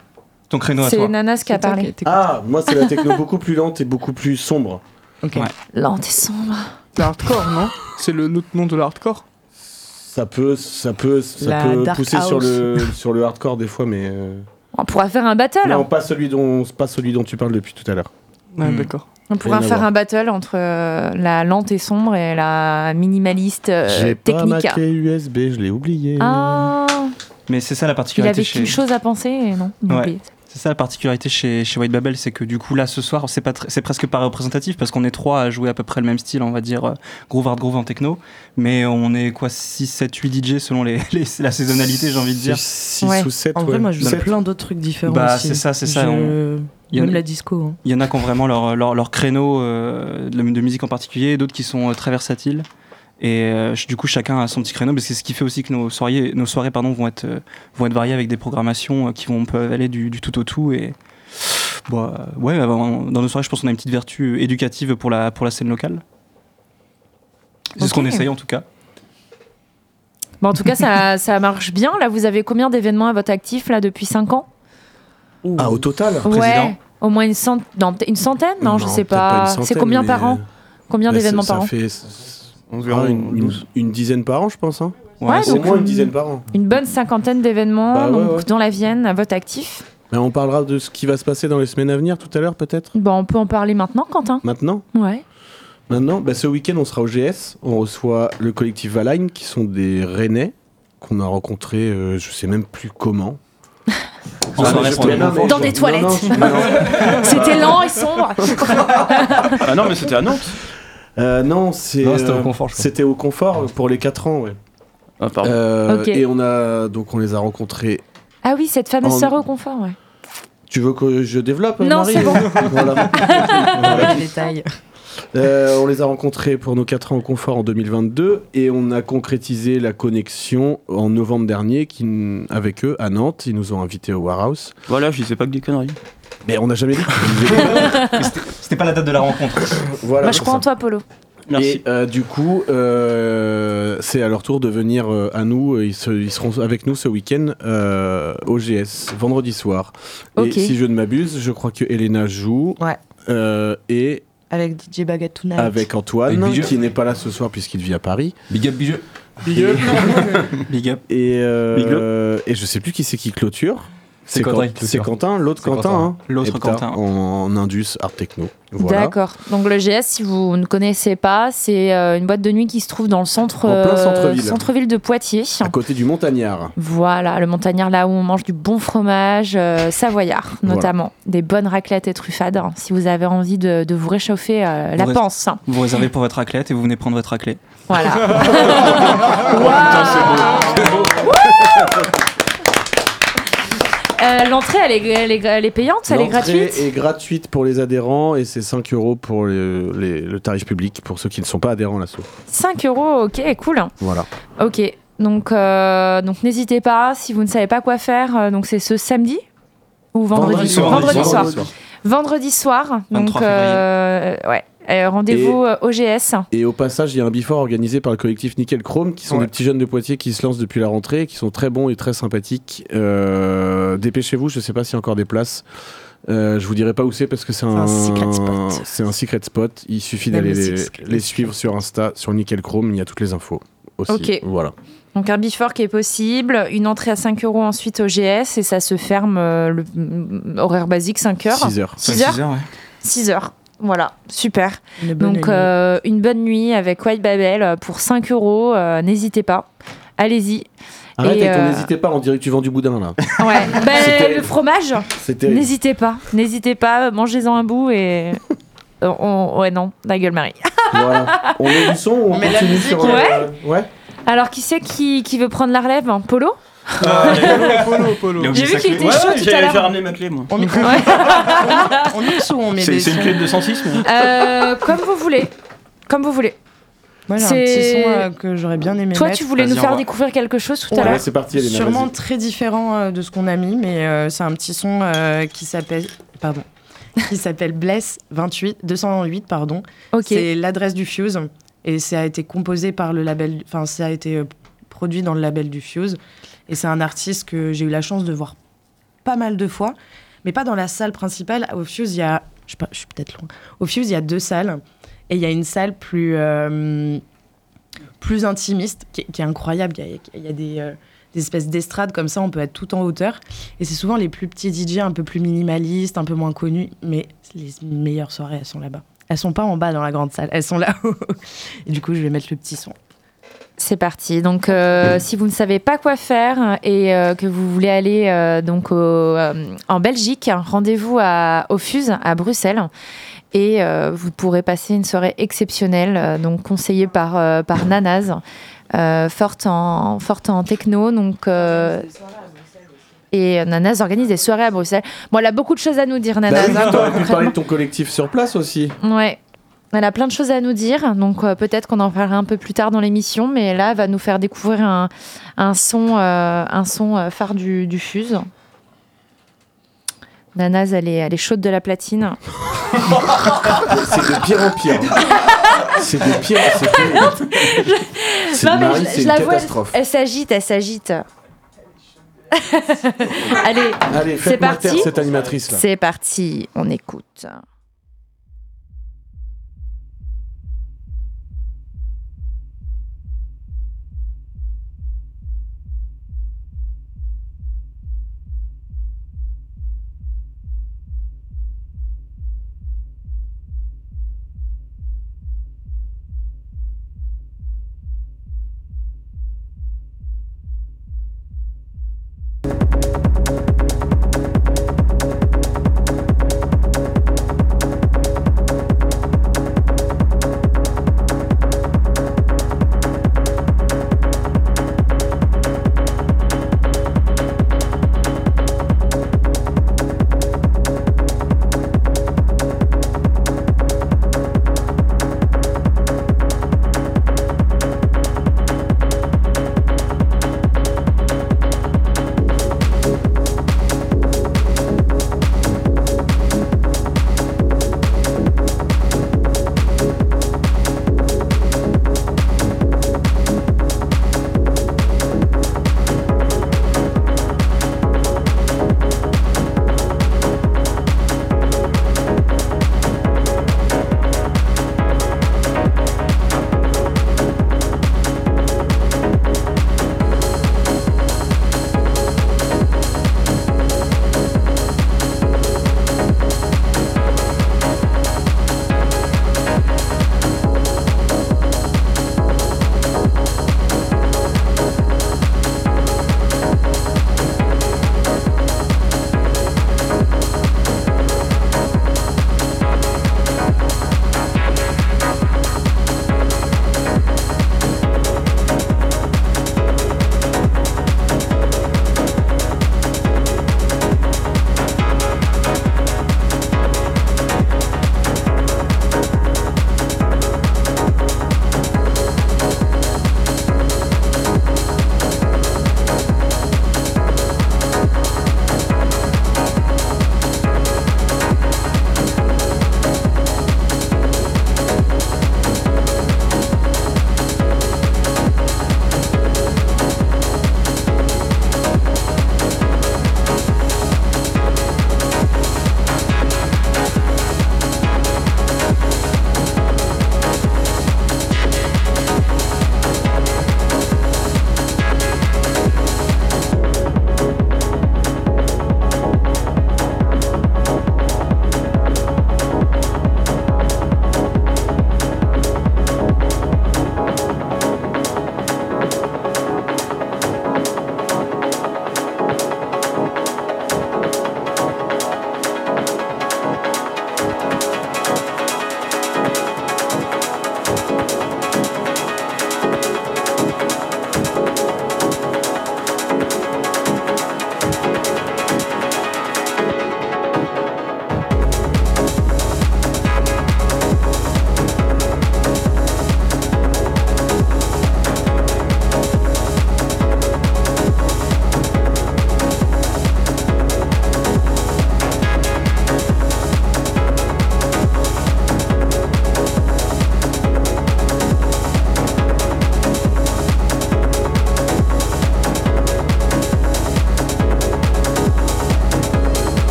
Ton créneau à C'est toi. Nanas qui a C'est parlé. Ah, moi c'est la techno [laughs] beaucoup plus lente et beaucoup plus sombre. Ok. Ouais. Lente et sombre. C'est hardcore, non? C'est le nom de l'hardcore? Ça peut, ça peut, ça La peut pousser sur le, [laughs] sur le hardcore des fois, mais euh, On pourra faire un battle. non, pas celui dont, pas celui dont tu parles depuis tout à l'heure. Ouais, Hmm. d'accord. On pourra faire un battle entre euh, la lente et sombre et la minimaliste euh, J'ai pas ma technica. clé USB, je l'ai oublié. Ah, Mais c'est ça la il particularité avait chez. qu'une chose à penser et non? il Ouais. C'est ça la particularité chez, chez White Babel, c'est que du coup là ce soir c'est pas c'est presque pas représentatif parce qu'on est trois à jouer à peu près le même style, on va dire euh, groove hard groove en techno, mais on est quoi 6 7 8 DJ selon les, les- la saisonnalité, j'ai envie de dire. 6 Ouais. ou 7, En vrai, moi, je joue plein d'autres trucs différents. Bah, c'est ça, c'est ça, Je- on- il Même a- la disco. hein. Il y en a qui ont vraiment leur, leur, leur créneau euh, de, de musique en particulier, d'autres qui sont euh, très versatiles. Et euh, du coup, chacun a son petit créneau, mais c'est ce qui fait aussi que nos soirées, nos soirées pardon, vont, être, euh, vont être variées avec des programmations euh, qui vont peuvent aller du, du tout au tout. Et bon, euh, ouais, euh, dans nos soirées, je pense qu'on a une petite vertu éducative pour la, pour la scène locale. C'est ce qu'on essaye en tout cas. Bon, en tout cas, ça, [laughs] ça marche bien. Là, vous avez combien d'événements à votre actif là depuis 5 ans? Ah, au total? Ouais, au moins une, cent... non, une centaine Non, je sais pas. centaine, C'est combien par an Combien bah, d'événements ça- par an Ça fait Environ ah, une, une- 12. une dizaine par an, je pense. Hein. Ouais, Au donc moins une- dizaine par an. Une bonne cinquantaine d'événements Bah ouais, donc ouais. dans la Vienne à votre actif. Mais on parlera de ce qui va se passer dans les semaines à venir tout à l'heure, peut-être? Bon, on peut en parler maintenant, Quentin. Maintenant? Ouais. Maintenant, bah, ce week-end, on sera au GS. On reçoit le collectif Valagne, qui sont des Rennais qu'on a rencontrés, euh, je sais même plus comment. [laughs] En soirée pour les Dans des toilettes. [laughs] C'était lent et sombre. [laughs] Ah non, mais c'était à Nantes. Euh, non, c'était au euh, confort, je crois. C'était au confort pour les 4 ans, ouais. Ah, pardon. Euh. Et on a donc on les a rencontrés. Ah oui, cette fameuse En- soirée au confort, ouais. Tu veux que je développe Non, Marie c'est bon. [laughs] Voilà. Les tailles. Euh, on les a rencontrés pour nos 4 ans au confort en 2022 et on a concrétisé la connexion en novembre dernier qui, avec eux à Nantes. Ils nous ont invités au Warehouse. Voilà, je disais pas que des conneries. Mais on n'a jamais dit. [laughs] C'était pas la date de la rencontre. [laughs] voilà. Moi, je crois ça. en toi, Polo. Merci. Et euh, du coup, euh, c'est à leur tour de venir euh, à nous. Ils, se- ils seront avec nous ce week-end euh, au GS, vendredi soir. Et si je ne m'abuse, je crois que Elena joue. Ouais. Euh, et Avec DJ Baguette Tonight. avec Antoine, Avec qui n'est pas là ce soir puisqu'il vit à Paris. Big up, bijou. Big up. Big [laughs] up. Et, euh, Big et je sais plus qui c'est qui clôture. C'est Quentin. C'est l'autre Quentin. Quentin. hein. L'autre putain, Quentin. En, en Indus, Art Techno. Voilà. D'accord. Donc le GS, si vous ne connaissez pas, c'est euh, une boîte de nuit qui se trouve dans le centre, euh, centre-ville. centre-ville de Poitiers. À côté du Montagnard. Voilà, le montagnard là où on mange du bon fromage euh, savoyard, Voilà. notamment. Des bonnes raclettes et truffades, hein, si vous avez envie de, de vous réchauffer euh, la panse. hein. Vous réservez pour votre raclette et vous venez prendre votre raclette. Voilà. [laughs] Euh, L'entrée, elle est, elle, est, elle est payante, elle est L'entrée gratuite est gratuite pour les adhérents et c'est 5 euros pour les- les- le tarif public pour ceux qui ne sont pas adhérents à l'assaut. 5 euros, ok, cool. Voilà. Ok. Donc, euh, donc n'hésitez pas si vous ne savez pas quoi faire. euh, donc c'est ce samedi ou vendredi, Vendredi soir? soir. Vendredi soir. Vendredi soir. Vendredi soir. Donc 23 euh, ouais. Euh, Rendez-vous euh, OGS. Et au passage, il y a un before organisé par le collectif Nickel Chrome, qui sont Ouais. des petits jeunes de Poitiers qui se lancent depuis la rentrée, qui sont très bons et très sympathiques. Euh, Dépêchez-vous, je ne sais pas s'il y a encore des places. Euh, je vous dirai pas où c'est parce que c'est un, un secret spot. C'est un secret spot. Il suffit d'aller le les, suivre sur Insta, sur Nickel Chrome. Il y a toutes les infos aussi. Ok. Voilà. Donc un before qui est possible, une entrée à 5 euros ensuite au GS et ça se ferme euh, le mm, horaire basique 5 heures. 6 heures. 6 heures heures, ouais. 6 heures. Voilà, super. Une Donc euh, une bonne nuit avec White Babel euh, pour 5 euros. euh, N'hésitez pas. Allez-y. Arrête Et, euh, n'hésitez pas, on dirait que tu vends du boudin là. [laughs] Ouais. Ben, le fromage, n'hésitez pas. N'hésitez pas, mangez-en un bout et. On- Ouais, non, la gueule Marie. [laughs] Voilà. On met du son ou on On met la continue musique, sur. euh, ouais. Alors, qui c'est qui, qui veut prendre la relève? Polo? Polo, polo. [laughs] A J'ai vu qu'il était chaud Ouais, tout j'ai à j'ai l'heure. ramené ma clé, moi. On met, [laughs] on on met C'est une clé de 206, mais. Euh, Comme vous voulez. Comme vous voulez. Moi, j'ai un petit son euh, que j'aurais bien aimé Toi, mettre. tu voulais nous faire découvrir quelque chose tout à Ouais. l'heure Ouais, c'est parti, Elena. Sûrement très différent euh, de ce qu'on a mis, mais euh, c'est un petit son euh, qui s'appelle. Pardon. [laughs] qui s'appelle Bless 28, 208, pardon. Ok. C'est l'adresse du Fuse et ça a été composé par le label. Enfin, ça a été produit dans le label du Fuse. Et c'est un artiste que j'ai eu la chance de voir pas mal de fois, mais pas dans la salle principale. Au Fuse, il y a. Je, suis peut-être loin. Au Fuse, il y a deux salles. Et il y a une salle plus. euh, plus intimiste, qui, est- incroyable. Il y a, euh, des espèces d'estrades comme ça, on peut être tout en hauteur. Et c'est souvent les plus petits DJ, un peu plus minimalistes, un peu moins connus. Mais les meilleures soirées, elles sont là-bas. Elles sont pas en bas dans la grande salle, elles sont là-haut. Et du coup, je vais mettre le petit son. C'est parti. Donc, euh, si vous ne savez pas quoi faire et euh, que vous voulez aller euh, donc au, euh, en Belgique, rendez-vous à, au Fuse à Bruxelles. Et euh, vous pourrez passer une soirée exceptionnelle, euh, donc conseillée par, euh, par Nanaz, euh, forte, en, forte en techno. Donc, euh, et Nanaz organise des soirées à Bruxelles. Bon, elle a beaucoup de choses à nous dire, Bah Nanaz. oui, hein, concrètement. parler de ton collectif sur place aussi. Ouais. Elle a plein de choses à nous dire, donc euh, peut-être qu'on en parlera un peu plus tard dans l'émission, mais là, elle va nous faire découvrir un, un son, euh, un son euh, phare du, du Fuse. Nanaz, elle est, elle est chaude de la platine. [laughs] C'est de pire en pire. C'est de pire c'est pire. Non, mais Marie, je- je la vois, elle s'agite, elle s'agite. [laughs] Allez, Allez, c'est parti. cette animatrice c'est parti, on écoute.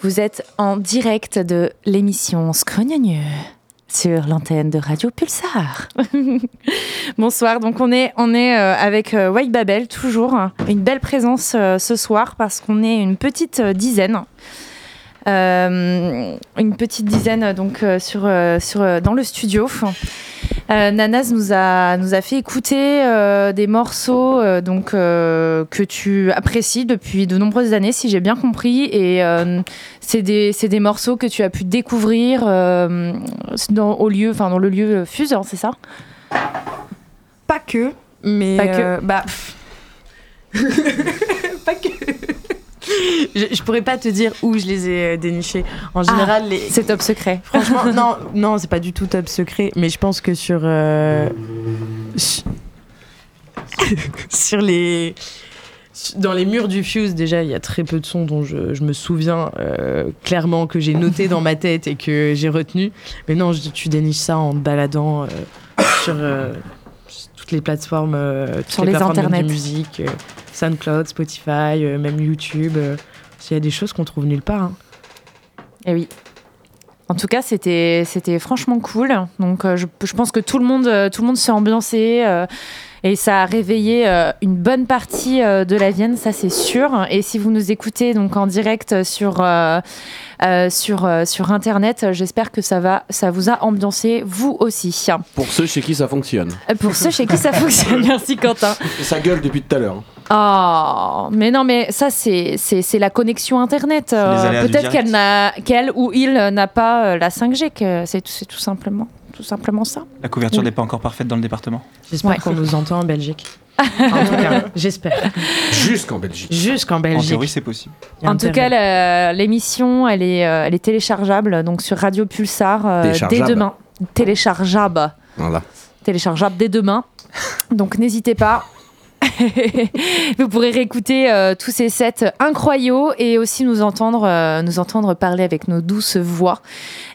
Vous êtes en direct de l'émission Scrogneux sur l'antenne de Radio Pulsar. [laughs] Bonsoir, donc on est, on est euh, avec euh, White Babel toujours. Hein. Une belle présence euh, ce soir parce qu'on est une petite dizaine euh, une petite dizaine donc euh, sur, euh, sur, dans le studio. Euh, Nanas nous a, nous a fait écouter euh, des morceaux euh, donc, que tu apprécies depuis de nombreuses années, si j'ai bien compris. Et c'est des, c'est des morceaux que tu as pu découvrir dans, au lieu, enfin, dans le lieu Fuse, hein, c'est ça? Pas que, mais. Pas que. bah. [laughs] pas que. Je, je pourrais pas te dire où je les ai euh, dénichés. En général, les. C'est top secret. [laughs] Franchement, [laughs] non, non, c'est pas du tout top secret, mais je pense que sur. euh, [laughs] sur les. Dans les murs du Fuse, déjà, il y a très peu de sons dont je, je me souviens euh, clairement que j'ai noté dans ma tête et que j'ai retenu. Mais non, je- tu déniches ça en te baladant euh, sur euh, toutes les plateformes, euh, toutes Sur les plateformes internets. de musique, euh, SoundCloud, Spotify, euh, même YouTube. euh, Il y a des choses qu'on trouve nulle part. hein. Eh oui. En tout cas, c'était c'était franchement cool. Donc, euh, je, je pense que tout le monde euh, tout le monde s'est ambiancé euh, et ça a réveillé euh, une bonne partie euh, de la Vienne, ça c'est sûr. Et si vous nous écoutez donc en direct sur euh, euh, sur euh, sur internet, j'espère que ça va ça vous a ambiancé vous aussi. Pour ceux chez qui ça fonctionne. Euh, Pour ceux chez qui ça fonctionne, [laughs] merci Quentin. Et ça gueule depuis tout à l'heure. Oh, mais non, mais ça, c'est, c'est, c'est la connexion Internet. Euh, Peut-être qu'elle, n'a, qu'elle ou il n'a pas euh, la 5G, que c'est, c'est tout, simplement, tout simplement ça. La couverture Oui. n'est pas encore parfaite dans le département. J'espère Ouais. qu'on nous entend en Belgique. [laughs] en tout cas, j'espère. Jusqu'en Belgique. Jusqu'en En Belgique. théorie, c'est possible. En tout cas, la- l'émission, elle est, euh, elle est téléchargeable donc sur Radio Pulsar euh, dès Téléchargeable. demain. Téléchargeable. Voilà. téléchargeable dès demain. Donc n'hésitez pas. [laughs] Vous pourrez réécouter euh, tous ces sets incroyables et aussi nous entendre, euh, nous entendre parler avec nos douces voix.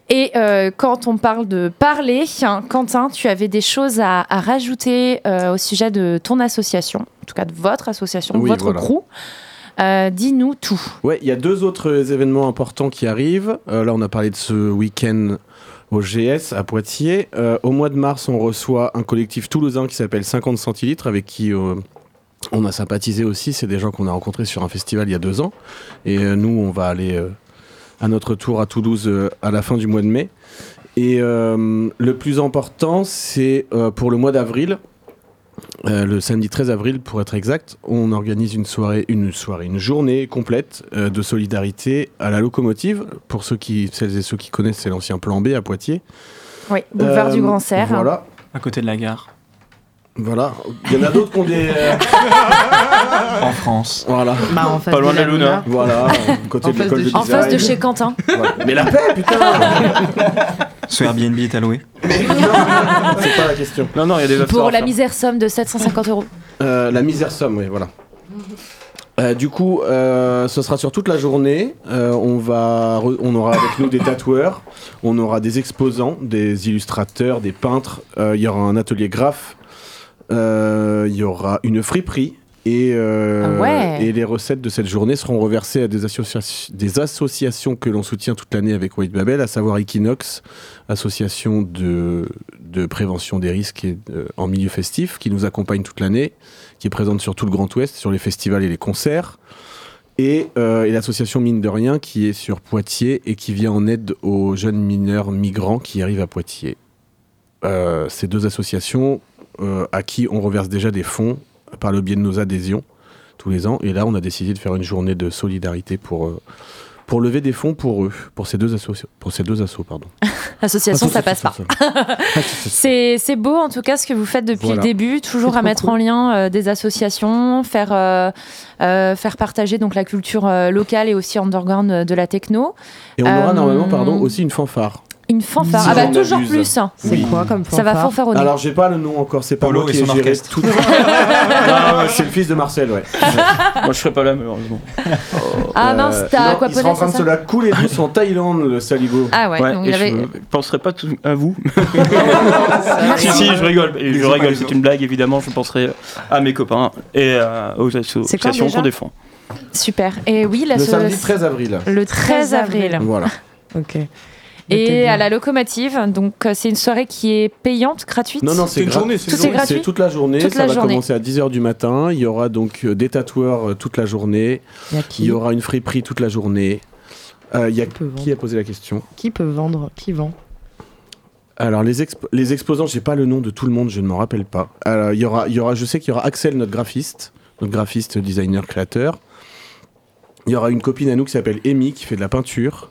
Et euh, quand on parle de parler, hein, Quentin, tu avais des choses à, à rajouter au sujet de ton association, en tout cas de votre association, Oui, votre voilà. crew. Euh, Dis-nous tout. Ouais, il y a deux autres événements importants qui arrivent. Euh, là, on a parlé de ce week-end au GS à Poitiers. Euh, au mois de mars, on reçoit un collectif toulousain qui s'appelle 50 centilitres, avec qui euh, on a sympathisé aussi. C'est des gens qu'on a rencontrés sur un festival il y a deux ans. Et euh, nous, on va aller à notre tour à Toulouse à la fin du mois de mai. Et le plus important, c'est pour le mois d'avril. Euh, le samedi 13 avril, pour être exact, on organise une soirée, une soirée, une journée complète euh, de solidarité à la locomotive. Pour ceux qui, celles et ceux qui connaissent, c'est l'ancien plan B à Poitiers. Oui, boulevard Euh, du Grand Serre. Voilà, À côté de la gare. Voilà. Il y en a d'autres qui ont des. euh, [laughs] En France. voilà, Bah, en face Pas loin de la Luna. Luna. voilà. Côté En de face l'école de de chez- En face de chez Quentin. Voilà. Mais la paix, putain [laughs] Ce Airbnb est alloué. C'est pas la question. Non, non, il y a des Pour la misère somme de 750 euros. Euh, la misère somme, oui, voilà. Euh, du coup, euh, ce sera sur toute la journée. Euh, on, va on aura avec nous des tatoueurs, on aura des exposants, des illustrateurs, des peintres. Euh, Il y aura un atelier graphe. Euh, Il y aura une friperie. Et, euh, Ah ouais. et les recettes de cette journée seront reversées à des, associa- des associations que l'on soutient toute l'année avec White Babel, à savoir Equinox, association de, de prévention des risques et, euh, en milieu festif, qui nous accompagne toute l'année, qui est présente sur tout le Grand Ouest, sur les festivals et les concerts. Et, euh, et l'association Mine de Rien, qui est sur Poitiers et qui vient en aide aux jeunes mineurs migrants qui arrivent à Poitiers. Ces deux associations à qui on reverse déjà des fonds par le biais de nos adhésions tous les ans. Et là, on a décidé de faire une journée de solidarité pour, euh, pour lever des fonds pour eux, pour ces deux assos. Pour ces deux assos pardon. [laughs] L'association, ça passe pas. [laughs] C'est beau en tout cas ce que vous faites depuis Voilà. le début, toujours [laughs] à mettre cool. en lien euh, des associations, faire, euh, euh, faire partager donc la culture euh, locale et aussi underground euh, de la techno. Et on aura Euh, normalement pardon, aussi une fanfare. Une fanfare. Ah bah toujours abuse. plus. C'est Oui. quoi comme Ça va fanfare fanfaronner. Alors, j'ai pas le nom encore, c'est pas Polo moi et qui ai son orchestre. tout. [laughs] C'est le fils de Marcel, ouais. [laughs] Moi, je serais pas là, malheureusement. ah mince, Euh, t'as quoi Il sera en train de c'est se la couler douce en Thaïlande, le saligo. Ah ouais, donc et il avait... je penserais pas tout à vous. [laughs] Si, si, je rigole. Et je rigole, c'est une blague, évidemment. Je penserai à mes copains et euh, aux associations qu'on défend. Super. Et oui, la Le samedi 13 avril. Le 13 avril. Voilà. Ok. Et à la locomotive, donc euh, c'est une soirée qui est payante, gratuite. Non, non, c'est une gra- journée, c'est gratuit C'est toute la journée, Toute ça la va journée. commencer à 10h du matin. Il y aura donc euh, des tatoueurs euh, toute la journée. Il y a Il qui y aura une friperie toute la journée. Euh, il y a peut vendre qui a posé la question Qui peut vendre Qui vend Alors les, exp- les exposants, j'ai pas le nom de tout le monde, je ne m'en rappelle pas. Alors, il y aura, il y aura, je sais qu'il y aura Axel, notre graphiste, notre graphiste, designer, créateur. Il y aura une copine à nous qui s'appelle Amy qui fait de la peinture.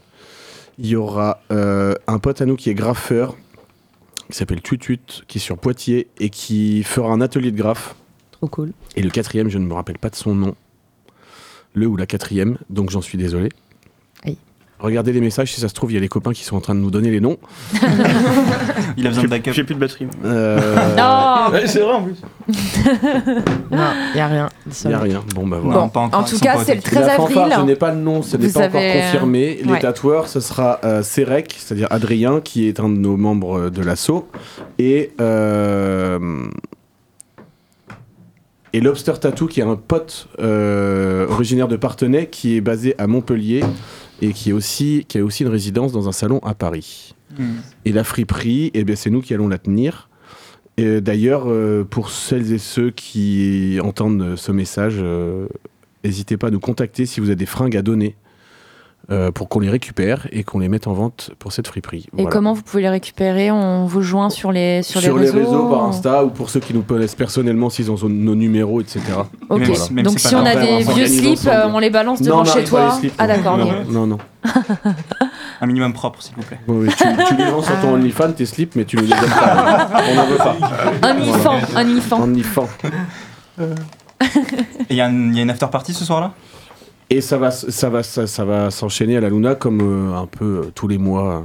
Il y aura euh, un pote à nous qui est graffeur qui s'appelle Tutut qui est sur Poitiers et qui fera un atelier de graphe. Trop cool. Et le quatrième, je ne me rappelle pas de son nom. Le ou la quatrième, donc j'en suis désolé. Aïe. Regardez les messages, si ça se trouve, il y a les copains qui sont en train de nous donner les noms. [laughs] Il a besoin de backup. J'ai plus de batterie. Euh, Non Ouais, c'est vrai en plus. [laughs] Non, il n'y a rien. Il n'y a rien. Bon, bah voilà. Bon, pas encore, en tout cas, c'est le attaqués. 13 la fanfare, avril. je n'ai pas le nom, ce n'est pas encore avez, euh, confirmé. Les tatoueurs, ce sera euh, Serek, c'est-à-dire Adrien, qui est un de nos membres de l'assaut, et euh, et Lobster Tattoo, qui est un pote euh, originaire de Partenay, qui est basé à Montpellier et qui est aussi qui a aussi une résidence dans un salon à Paris. Hmm. Et la friperie, eh bien, c'est nous qui allons la tenir. Et D'ailleurs, euh, pour celles et ceux qui entendent ce message, euh, n'hésitez pas à nous contacter si vous avez des fringues à donner euh, pour qu'on les récupère et qu'on les mette en vente pour cette friperie. Et Voilà. comment vous pouvez les récupérer? On vous joint sur les, sur sur, les réseaux, par Insta ou pour ceux qui nous connaissent personnellement s'ils ont nos numéros, etc. Ok. Même si- même Donc si on a des on vieux slips, euh, on les balance Non, devant on chez toi. les slips, ah d'accord. Non, non, non. Un minimum propre, s'il vous plaît. Oui, tu, tu les vends sur ton OnlyFans, tes slips, mais tu nous les donnes pas. on n'en veut pas. Un ifan, un ifan. OnlyFans. Et il y, a un- il y a une after party ce soir-là? Et ça va, ça va, ça, va s'enchaîner à la Luna comme euh, un peu euh, tous les mois.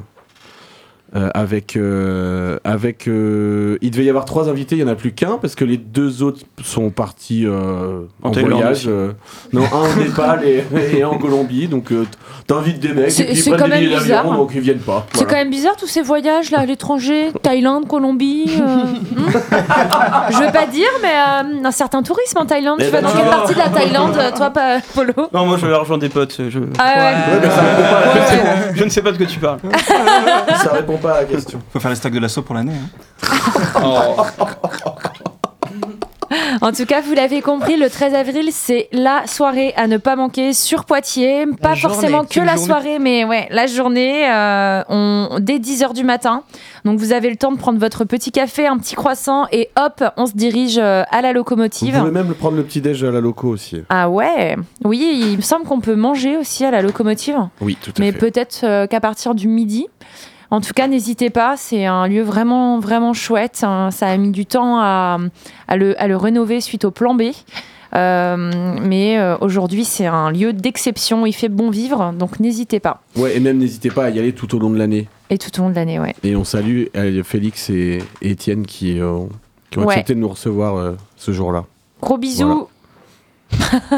Euh, avec, euh, avec euh, il devait y avoir trois invités, il y en a plus qu'un parce que les deux autres sont partis euh, en, voyage. euh, non, un au Népal et, et un en Colombie. Donc euh, t'invites des mecs C'est- et puis ils prennent quand des bizarre. d'avion donc ils viennent pas. C'est Voilà. quand même bizarre tous ces voyages là à l'étranger, Thaïlande, Colombie. euh, [laughs] hmm. Je veux pas dire, mais euh, un certain tourisme en Thaïlande. Eh tu vas ben, dans quelle partie de la Thaïlande, toi, pas, Polo? Non, moi je vais rejoindre des potes. Je... Ah ouais. Ouais, mais ça pas je ne sais pas de quoi tu parles. Ça répond pas à la question. Faut faire les stocks de l'assaut pour l'année. hein. En tout cas, vous l'avez compris, le 13 avril, c'est la soirée à ne pas manquer sur Poitiers. Pas journée, forcément que la journée. soirée, mais ouais, la journée, euh, on, dès 10h du matin. Donc vous avez le temps de prendre votre petit café, un petit croissant, et hop, on se dirige euh, à la Vous locomotive. pouvez même prendre le petit déj à la loco aussi. Ah ouais Oui, il me semble qu'on peut manger aussi à la locomotive, Oui, tout à mais fait. peut-être euh, qu'à partir du midi. En tout cas, n'hésitez pas, c'est un lieu vraiment, vraiment chouette. hein. Ça a mis du temps à, à le, à le rénover suite au plan B. Euh, mais euh, aujourd'hui, c'est un lieu d'exception. Il fait bon vivre, donc n'hésitez pas. Ouais, et même n'hésitez pas à y aller tout au long de l'année. Et tout au long de l'année, ouais. Et on salue euh, Félix et, Étienne qui, qui ont Ouais. accepté de nous recevoir ce jour-là. Gros bisous.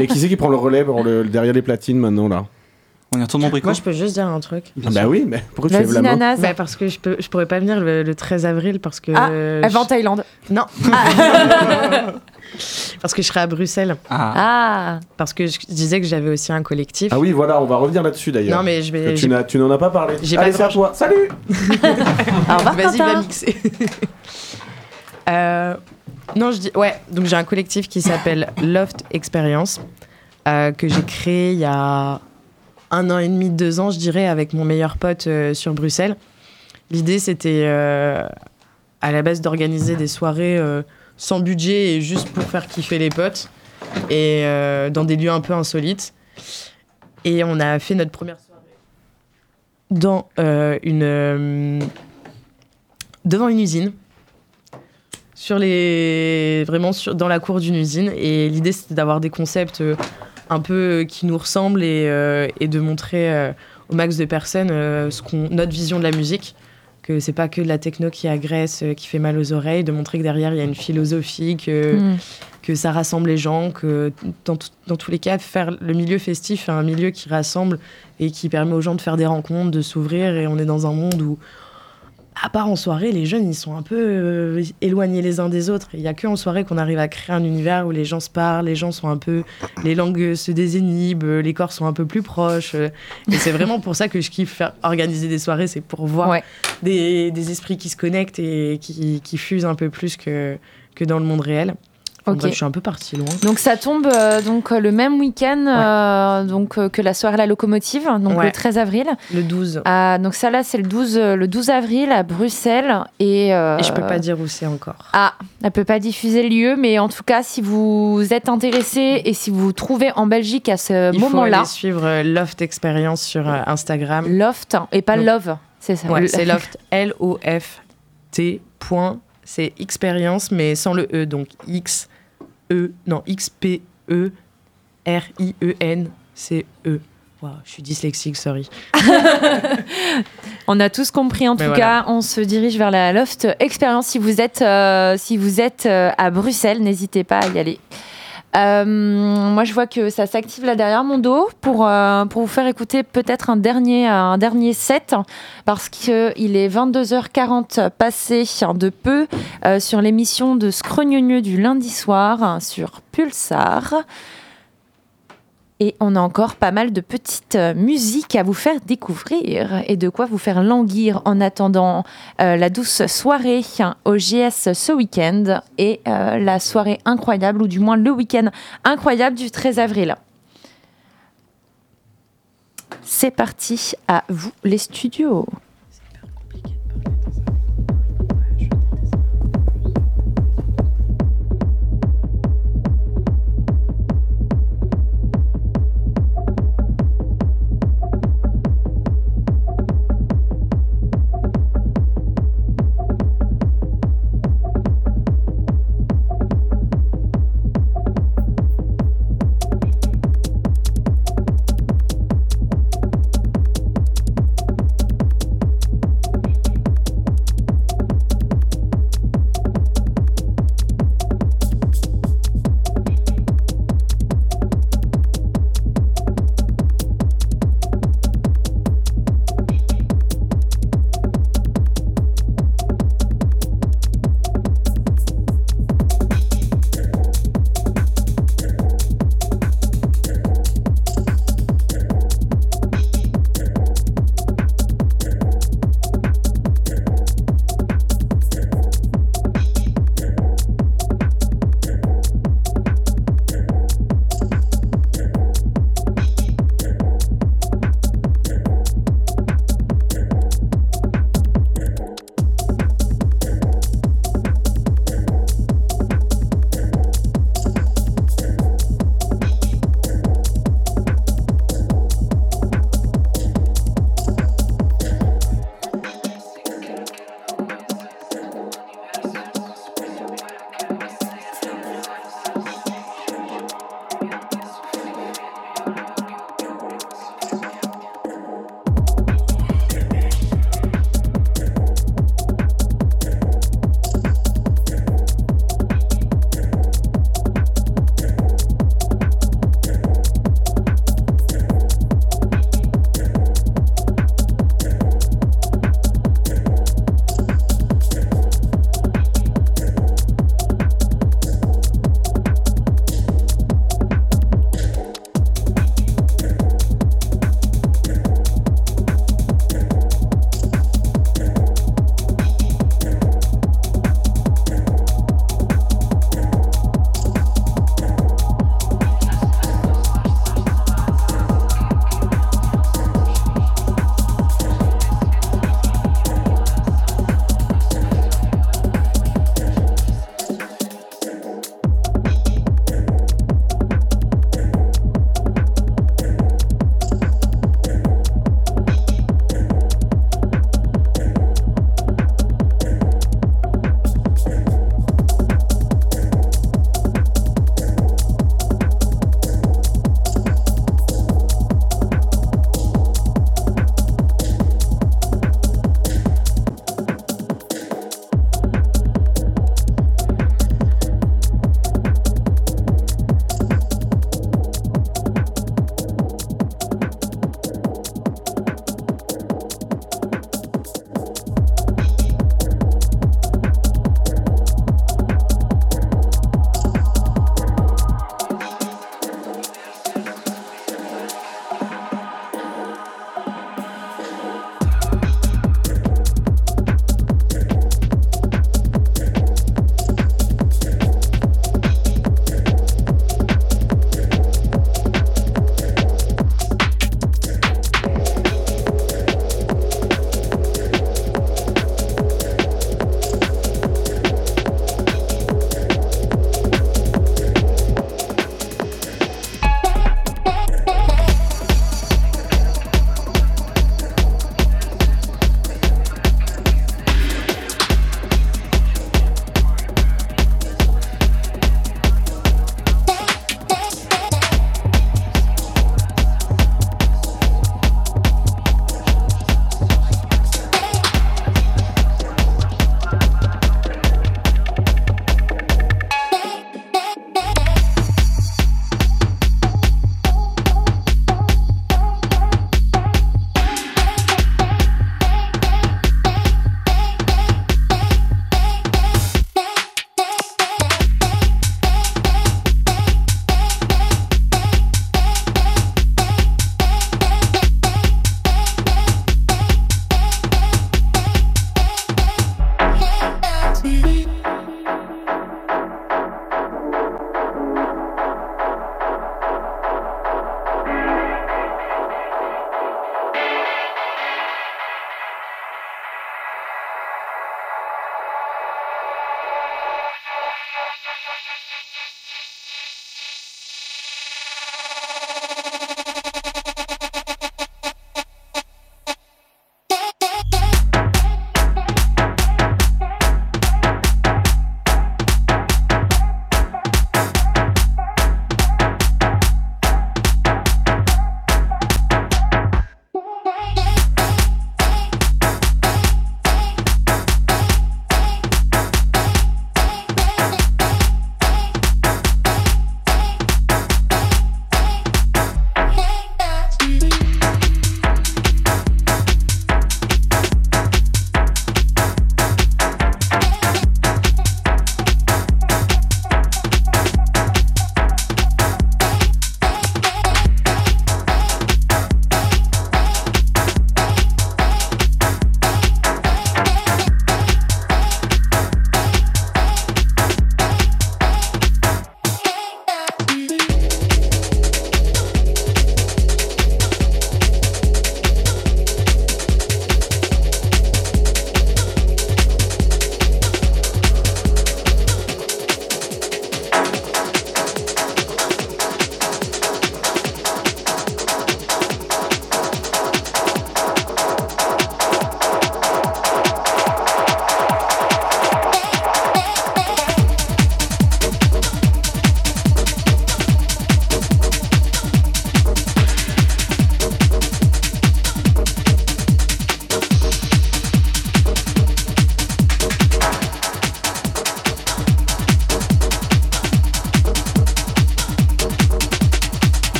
et qui c'est qui prend le relais pour le- derrière les platines maintenant là? On y retourne mon bricot Moi, je peux juste dire un truc. Ah Bah oui, mais pourquoi tu lèves la main. Bah, parce que je, peux, je pourrais pas venir le, le 13 avril parce que. Ah, Elle va en Thaïlande. Non. [laughs] parce que je serai à Bruxelles. Ah. Ah, Parce que je disais que j'avais aussi un collectif. Ah oui, voilà, on va revenir là-dessus d'ailleurs. Non, mais je vais. tu j'ai- n'as- tu n'en as pas parlé. J'ai Allez, pas c'est à toi. Salut [laughs] revoir, Vas-y, va mixer. Euh, non, je dis. Ouais, donc j'ai un collectif qui s'appelle Loft Experience, euh, que j'ai créé il y a un an et demi, deux ans, je dirais, avec mon meilleur pote euh, sur Bruxelles. L'idée, c'était euh, à la base d'organiser des soirées euh, sans budget et juste pour faire kiffer les potes, et dans des lieux un peu insolites. Et on a fait notre première soirée dans une. devant une usine sur les vraiment dans la cour d'une usine et l'idée c'était d'avoir des concepts un peu euh, qui nous ressemblent et, euh, et de montrer euh, au max de personnes ce qu'on notre vision de la musique que c'est pas que de la techno qui agresse qui fait mal aux oreilles de montrer que derrière il y a une philosophie que Hmm. que ça rassemble les gens, que dans, dans tous les cas, faire le milieu festif est un milieu qui rassemble et qui permet aux gens de faire des rencontres, de s'ouvrir. Et on est dans un monde où, à part en soirée, les jeunes, ils sont un peu euh, éloignés les uns des autres. Il n'y a que en soirée qu'on arrive à créer un univers où les gens se parlent, les gens sont un peu. Les langues se désinhibent, euh, les corps sont un peu plus proches. euh, Et c'est vraiment pour ça que je kiffe faire, organiser des soirées, c'est pour voir Ouais. des, des esprits qui se connectent et qui, qui fusent un peu plus que, que dans le monde réel. Enfin, Ok. bref, je suis un peu partie loin. Donc ça tombe euh, donc euh, le même week-end euh, donc euh, que la soirée La Locomotive, donc Ouais. le 13 avril. Le 12. Ah, donc ça là c'est le 12 euh, le 12 avril à Bruxelles et, Et je peux pas dire où c'est encore. Ah, elle peut pas diffuser le lieu, mais en tout cas, si vous êtes intéressé et si vous vous trouvez en Belgique à ce Il faut moment-là, aller suivre Loft Experience sur Instagram. Loft et pas Donc- Love, c'est ça. Ouais, c'est [laughs] Loft, L-O-F-T, point, c'est expérience, mais sans le E, donc X, E, non, X-P-E, R-I-E-N, c'est E. Wow, je suis dyslexique, sorry. [laughs] On a tous compris en tout Mais cas. On se dirige vers la Loft Experience. Si vous êtes, euh, si vous êtes euh, à Bruxelles, n'hésitez pas à y aller. Euh, moi, je vois que ça s'active là derrière mon dos pour, euh, pour vous faire écouter peut-être un dernier, un dernier set parce qu'il est 22h40 passé de peu euh, sur l'émission de Scrogneux du lundi soir sur Pulsar. Et on a encore pas mal de petites euh, musiques à vous faire découvrir et de quoi vous faire languir en attendant euh, la douce soirée hein, au GS ce week-end et euh, la soirée incroyable, ou du moins le week-end incroyable du 13 avril. C'est parti, à vous les studios.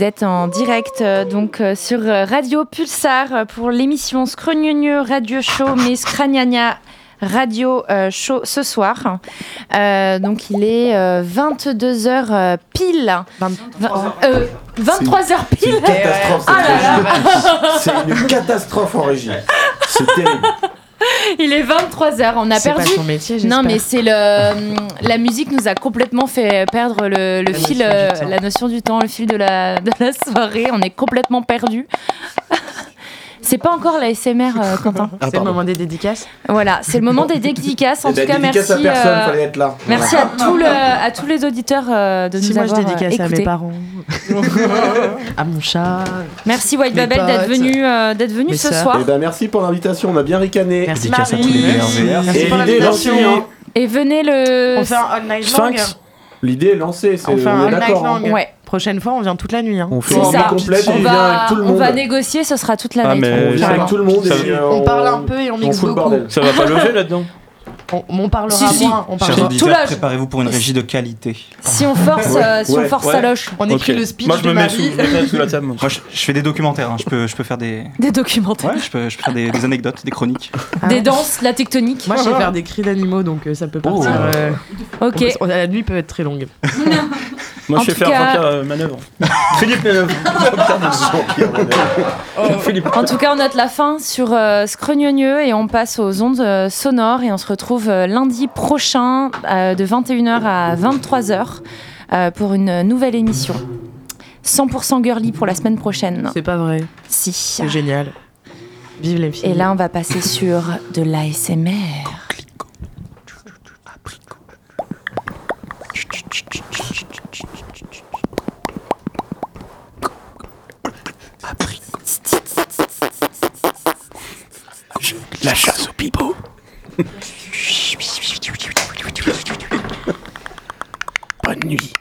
Vous êtes en direct euh, donc euh, sur euh, Radio Pulsar pour l'émission Scrogneux Radio Show mais Scragnagna Radio Show ce soir. Donc il est 22h pile. 23h C'est pile. C'est une catastrophe en régie. C'est terrible. [laughs] Il est 23h, on a C'est pas perdu. son métier, non, mais c'est le la musique nous a complètement fait perdre le, le La fil, notion euh, la notion du temps, le fil de la, de la soirée. On est complètement perdu. C'est pas encore la SMR, euh, Quentin. Ah, C'est le moment des dédicaces. Voilà, c'est le moment des [laughs] dédicaces. En Eh tout ben, cas, dédicace merci. à personne, euh, fallait être là. Merci à, tout le, [laughs] à tous les auditeurs euh, de Si nous moi je avoir dédicace euh, à mes écoutés. parents, [laughs] à mon chat. Merci White Mes Babel d'être venu, euh, d'être venu Mes ce soir. Eh ben, merci pour l'invitation, on a bien ricané. Merci Dédicace à Marie. tous les. Merci Et pour l'invitation. Et venez le. On fait un all night long. L'idée est lancée, c'est On on est d'accord. hein. Ouais. Prochaine fois, on vient toute la nuit. hein. On fait une ça. nuit complète et On on vient avec va, tout le on monde. va négocier, ce sera toute la Ah, mais- On vient avec tout le monde Ça- et euh, On parle un peu et on mixe beaucoup. Ça va pas lever là-dedans On, on parlera Si, si. moins. On, Chers parlera- Tout auditeurs, l'âge. préparez-vous pour une régie de qualité. Si on force, Ouais, euh, si on force ouais. sa loge. On écrit le speech Moi je de me mets sous, je la table. moi. Moi, je, je fais des documentaires. hein. Je, peux, je peux faire des, [laughs] Des documentaires. ouais, je peux, je peux faire des, des anecdotes, des chroniques. Ah. Des danses, la tectonique. Moi, je sais faire des cris d'animaux, donc euh, ça peut partir. Oh. euh, ok. on peut- on- la nuit peut être très longue. [laughs] Moi En je sais tout faire cas- Jean-Pierre euh, Manœuvre. [laughs] Philippe Manœuvre. Philippe. En tout cas, on note la fin sur euh, Scrogneux et on passe aux ondes euh, sonores et on se retrouve euh, lundi prochain euh, de 21h à 23h euh, pour une nouvelle émission. 100% girly pour la semaine prochaine. C'est pas vrai. Si. C'est génial. Vive les filles. Et là, on va passer [laughs] sur de l'ASMR. La chasse au pipeau. Bonne